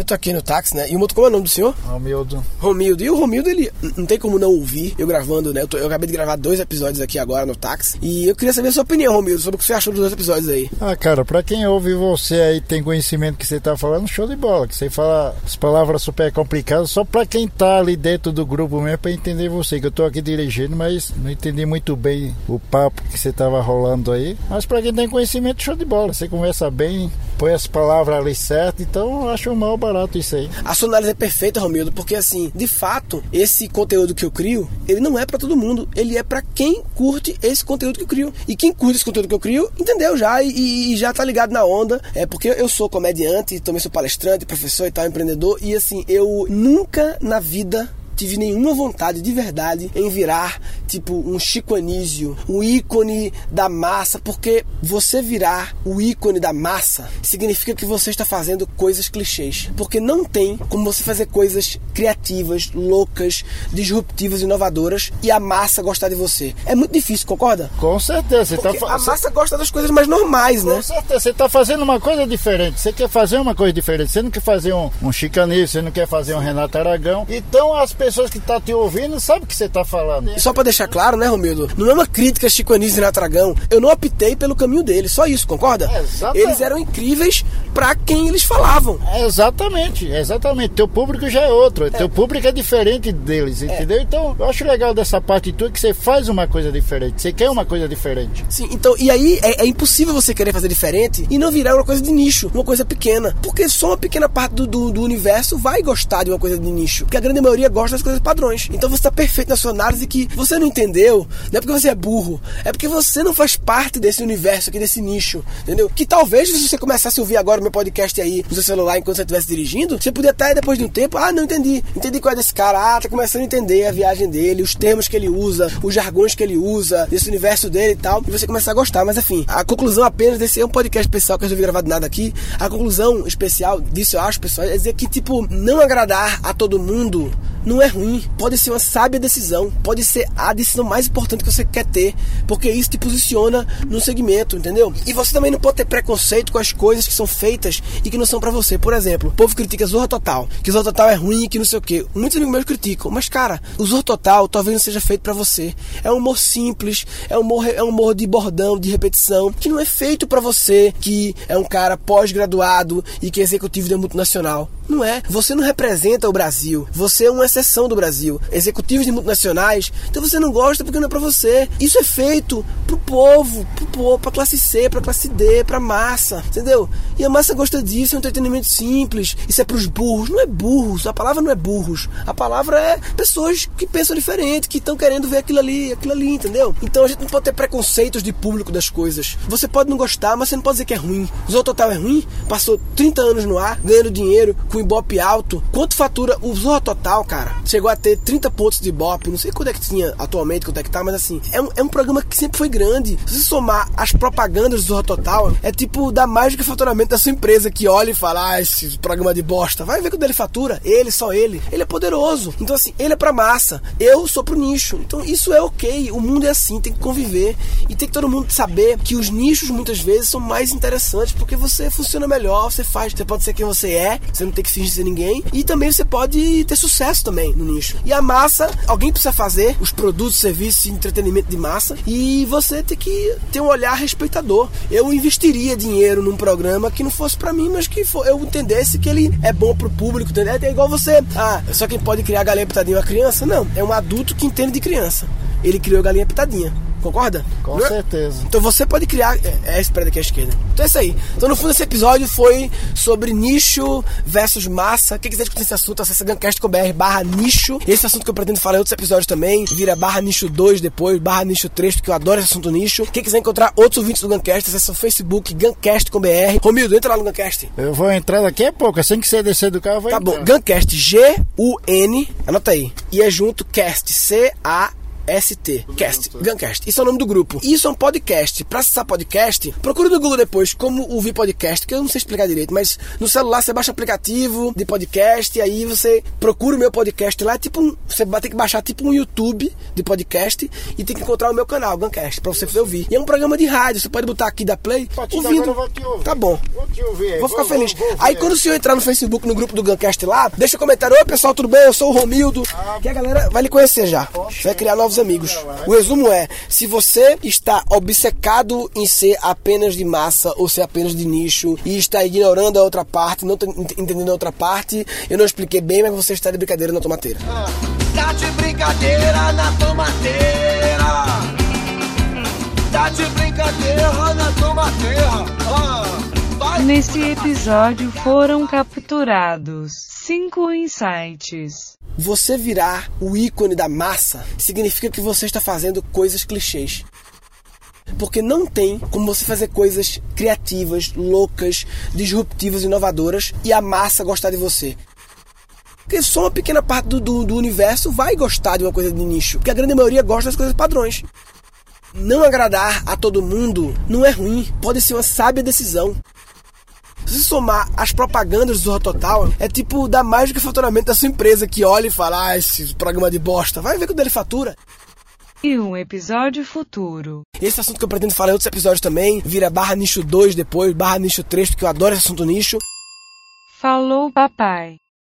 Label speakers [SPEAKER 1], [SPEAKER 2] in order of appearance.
[SPEAKER 1] Eu tô aqui no táxi, né? E o motor, como é o nome do senhor?
[SPEAKER 2] Romildo.
[SPEAKER 1] Romildo. E o Romildo, ele não tem como não ouvir eu gravando, né? Eu, tô, eu acabei de gravar dois episódios aqui agora no táxi. E eu queria saber a sua opinião, Romildo, sobre o que você achou dos dois episódios aí.
[SPEAKER 2] Ah, cara, pra quem ouve você aí, tem conhecimento que você tá falando, show de bola. Que você fala as palavras super complicadas, só pra quem tá ali dentro do grupo mesmo, pra entender você. Que eu tô aqui dirigindo, mas não entendi muito bem o papo que você tava rolando aí. Mas pra quem tem conhecimento, show de bola. Você conversa bem, põe as palavras ali certo, então eu acho mal barato isso aí.
[SPEAKER 1] A sua análise é perfeita, Romildo, porque assim, de fato, esse conteúdo que eu crio, ele não é para todo mundo, ele é para quem curte esse conteúdo que eu crio. E quem curte esse conteúdo que eu crio, entendeu já e, e já tá ligado na onda. É porque eu sou comediante, também sou palestrante, professor e tal, empreendedor, e assim, eu nunca na vida tive nenhuma vontade de verdade em virar tipo um Chico Anísio, um ícone da massa, porque você virar o ícone da massa significa que você está fazendo coisas clichês. Porque não tem como você fazer coisas criativas, loucas, disruptivas, inovadoras e a massa gostar de você. É muito difícil, concorda?
[SPEAKER 2] Com certeza. Tá
[SPEAKER 1] Porque a massa gosta das coisas mais normais, né?
[SPEAKER 2] Com certeza, você está fazendo uma coisa diferente. Você quer fazer uma coisa diferente. Você não quer fazer um, um chicanismo, você não quer fazer um Renato Aragão. Então as pessoas que estão te ouvindo sabem o que você está falando.
[SPEAKER 1] Só pra deixar claro, né, Romildo? Não é uma crítica a Chico Anísio e Renato Aragão. Eu não optei pelo caminho deles, só isso, concorda?
[SPEAKER 2] Exatamente.
[SPEAKER 1] Eles eram incríveis pra quem eles falavam.
[SPEAKER 2] É, Exatamente, exatamente. Teu público já é outro. Teu público é diferente deles, entendeu? Então, eu acho legal dessa parte tua que você faz uma coisa diferente. Você quer uma coisa diferente.
[SPEAKER 1] Sim, então, e aí é, é impossível você querer fazer diferente e não virar uma coisa de nicho, uma coisa pequena. Porque só uma pequena parte do, do, do universo vai gostar de uma coisa de nicho. Porque a grande maioria gosta das coisas padrões. Então você tá perfeito na sua análise que você não entendeu, não é porque você é burro, é porque você não faz parte desse universo aqui, desse nicho, entendeu? Que talvez se você começasse a ouvir agora o meu podcast aí no seu celular enquanto você estivesse dirigindo, você podia até depois de um tempo, ah, não entendi, entendi qual é desse cara, ah, tá começando a entender a viagem dele, os termos que ele usa, os jargões que ele usa, desse universo dele e tal, e você começar a gostar. Mas enfim, a conclusão apenas desse é um podcast especial que eu resolvi gravar nada aqui. A conclusão especial disso, eu acho, pessoal, é dizer que, tipo, não agradar a todo mundo não é ruim. Pode ser uma sábia decisão. Pode ser a decisão mais importante que você quer ter. Porque isso te posiciona no segmento, entendeu? E você também não pode ter preconceito com as coisas que são feitas e que não são para você. Por exemplo, o povo critica Zorra Total. Que Zorra Total é ruim, que não sei o que. Muitos amigos meus criticam. Mas, cara, o Zorra Total talvez não seja feito para você. É um humor simples, é um humor, é um humor de bordão, de repetição, que não é feito para você, que é um cara pós-graduado e que é executivo da multinacional. Não é. Você não representa o Brasil. Você é uma exceção do Brasil. Executivos de multinacionais, então você não gosta porque não é pra você. Isso é feito pro povo, pro povo, pra classe C, pra classe D, pra massa, entendeu? E a massa gosta disso, é um entretenimento simples. Isso é pros burros. Não é burros, a palavra não é burros. A palavra é pessoas que pensam diferente, que estão querendo ver aquilo ali, aquilo ali, entendeu? Então a gente não pode ter preconceitos de público das coisas. Você pode não gostar, mas você não pode dizer que é ruim. Zorro Total é ruim, passou 30 anos no ar, ganhando dinheiro, com Ibope alto. Quanto fatura o Zorro Total, cara? Chegou a ter 30 pontos de Ibope, não sei quanto é que tinha atualmente, quanto é que tá, mas assim, é um, é um programa que sempre foi grande. Se você somar as propagandas do Total, é tipo dar mais do que faturamento da sua empresa que olha e fala, ah, esse programa de bosta. Vai ver quando ele fatura, ele, só ele. Ele é poderoso. Então assim, ele é pra massa, eu sou pro nicho. Então isso é ok, o mundo é assim, tem que conviver. E tem que todo mundo saber que os nichos muitas vezes são mais interessantes porque você funciona melhor, você faz, você pode ser quem você é, você não tem que fingir ser ninguém. E também você pode ter sucesso também no nicho. E a massa, alguém precisa fazer os produtos, serviços entretenimento de massa. E você tem que ter um olhar respeitador. Eu investiria dinheiro num programa que não fosse para mim, mas que eu entendesse que ele é bom pro público, entendeu? É igual você, ah, só quem pode criar galinha pitadinha é uma criança? Não, é um adulto que entende de criança. Ele criou galinha pitadinha. Concorda?
[SPEAKER 2] Com
[SPEAKER 1] Não é?
[SPEAKER 2] certeza.
[SPEAKER 1] Então você pode criar. É, é esse prédio aqui à esquerda. Então é isso aí. Então no fundo esse episódio foi sobre nicho versus massa. Quem quiser discutir esse assunto, acessa gancast.com.br barra nicho. Esse assunto que eu pretendo falar em outros episódios também. Vira barra nicho 2 depois, barra nicho 3, porque eu adoro esse assunto nicho. Quem quiser encontrar outros ouvintes do Gancast, acessa o Facebook gancast.com.br. Romildo, entra lá no Gancast.
[SPEAKER 2] Eu vou entrar daqui a pouco, assim que você descer do carro, eu vou
[SPEAKER 1] Tá
[SPEAKER 2] entrar.
[SPEAKER 1] bom, Gancast, G-U-N, anota aí. E é junto cast, C-A ST, Cast, Guncast. Isso é o nome do grupo. Isso é um podcast. Pra acessar podcast, procure no Google depois como ouvir podcast, que eu não sei explicar direito, mas no celular você baixa aplicativo de podcast e aí você procura o meu podcast lá. É tipo um, você vai ter que baixar tipo um YouTube de podcast e tem que encontrar o meu canal, Guncast, pra você poder ouvir. E é um programa de rádio, você pode botar aqui da Play, ouvindo. Tá bom.
[SPEAKER 2] Vou te ouvir.
[SPEAKER 1] Vou ficar
[SPEAKER 2] vou,
[SPEAKER 1] feliz.
[SPEAKER 2] Vou, vou
[SPEAKER 1] aí quando o senhor entrar no Facebook, no grupo do Guncast lá, deixa um comentário. Oi pessoal, tudo bem? Eu sou o Romildo. Que a galera vai lhe conhecer já. Vai criar novos amigos. O resumo é: se você está obcecado em ser apenas de massa ou ser apenas de nicho e está ignorando a outra parte, não tá ent- entendendo a outra parte, eu não expliquei bem, mas você está de brincadeira na tomateira.
[SPEAKER 3] Tá de brincadeira na tomateira. Tá de brincadeira na tomateira. Ah.
[SPEAKER 4] Nesse episódio foram capturados cinco insights.
[SPEAKER 1] Você virar o ícone da massa significa que você está fazendo coisas clichês. Porque não tem como você fazer coisas criativas, loucas, disruptivas, inovadoras e a massa gostar de você. Porque só uma pequena parte do, do, do universo vai gostar de uma coisa de nicho. Porque a grande maioria gosta das coisas padrões. Não agradar a todo mundo não é ruim, pode ser uma sábia decisão. Se somar as propagandas do Zorro Total, é tipo dar mais do que faturamento da sua empresa que olha e fala: Ah, esse programa de bosta. Vai ver quando ele fatura.
[SPEAKER 4] E um episódio futuro.
[SPEAKER 1] Esse assunto que eu pretendo falar em outros episódios também, vira barra nicho 2 depois, barra nicho 3, porque eu adoro esse assunto nicho.
[SPEAKER 4] Falou, papai.